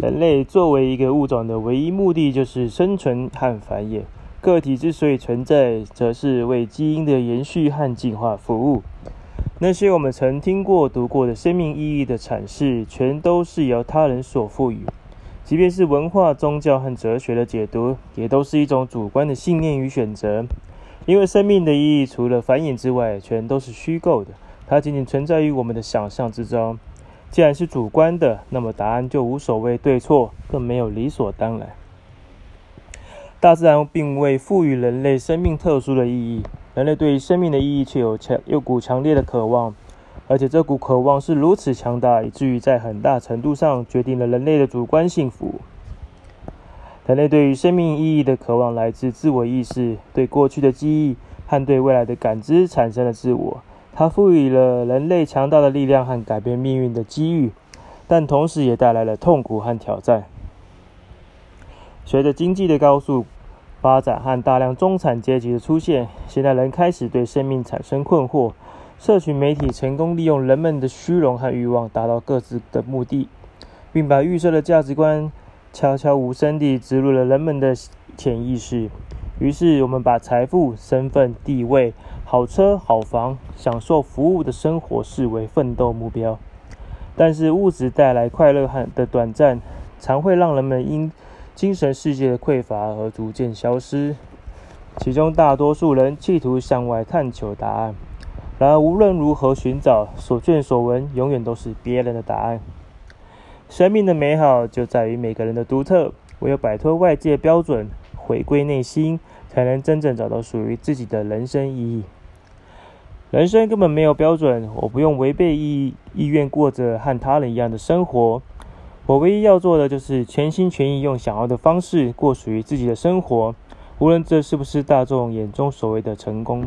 人类作为一个物种的唯一目的就是生存和繁衍。个体之所以存在，则是为基因的延续和进化服务。那些我们曾听过、读过的生命意义的阐释，全都是由他人所赋予。即便是文化、宗教和哲学的解读，也都是一种主观的信念与选择。因为生命的意义除了繁衍之外，全都是虚构的，它仅仅存在于我们的想象之中。既然是主观的，那么答案就无所谓对错，更没有理所当然。大自然并未赋予人类生命特殊的意义，人类对于生命的意义却有强有股强烈的渴望，而且这股渴望是如此强大，以至于在很大程度上决定了人类的主观幸福。人类对于生命意义的渴望来自自我意识，对过去的记忆和对未来的感知产生了自我。它赋予了人类强大的力量和改变命运的机遇，但同时也带来了痛苦和挑战。随着经济的高速发展和大量中产阶级的出现，现代人开始对生命产生困惑。社群媒体成功利用人们的虚荣和欲望，达到各自的目的，并把预设的价值观。悄悄无声地植入了人们的潜意识。于是，我们把财富、身份、地位、好车、好房、享受服务的生活视为奋斗目标。但是，物质带来快乐和的短暂，常会让人们因精神世界的匮乏而逐渐消失。其中，大多数人企图向外探求答案。然而，无论如何寻找，所见所闻永远都是别人的答案。生命的美好就在于每个人的独特，唯有摆脱外界标准，回归内心，才能真正找到属于自己的人生意义。人生根本没有标准，我不用违背意意愿过着和他人一样的生活。我唯一要做的就是全心全意用想要的方式过属于自己的生活，无论这是不是大众眼中所谓的成功。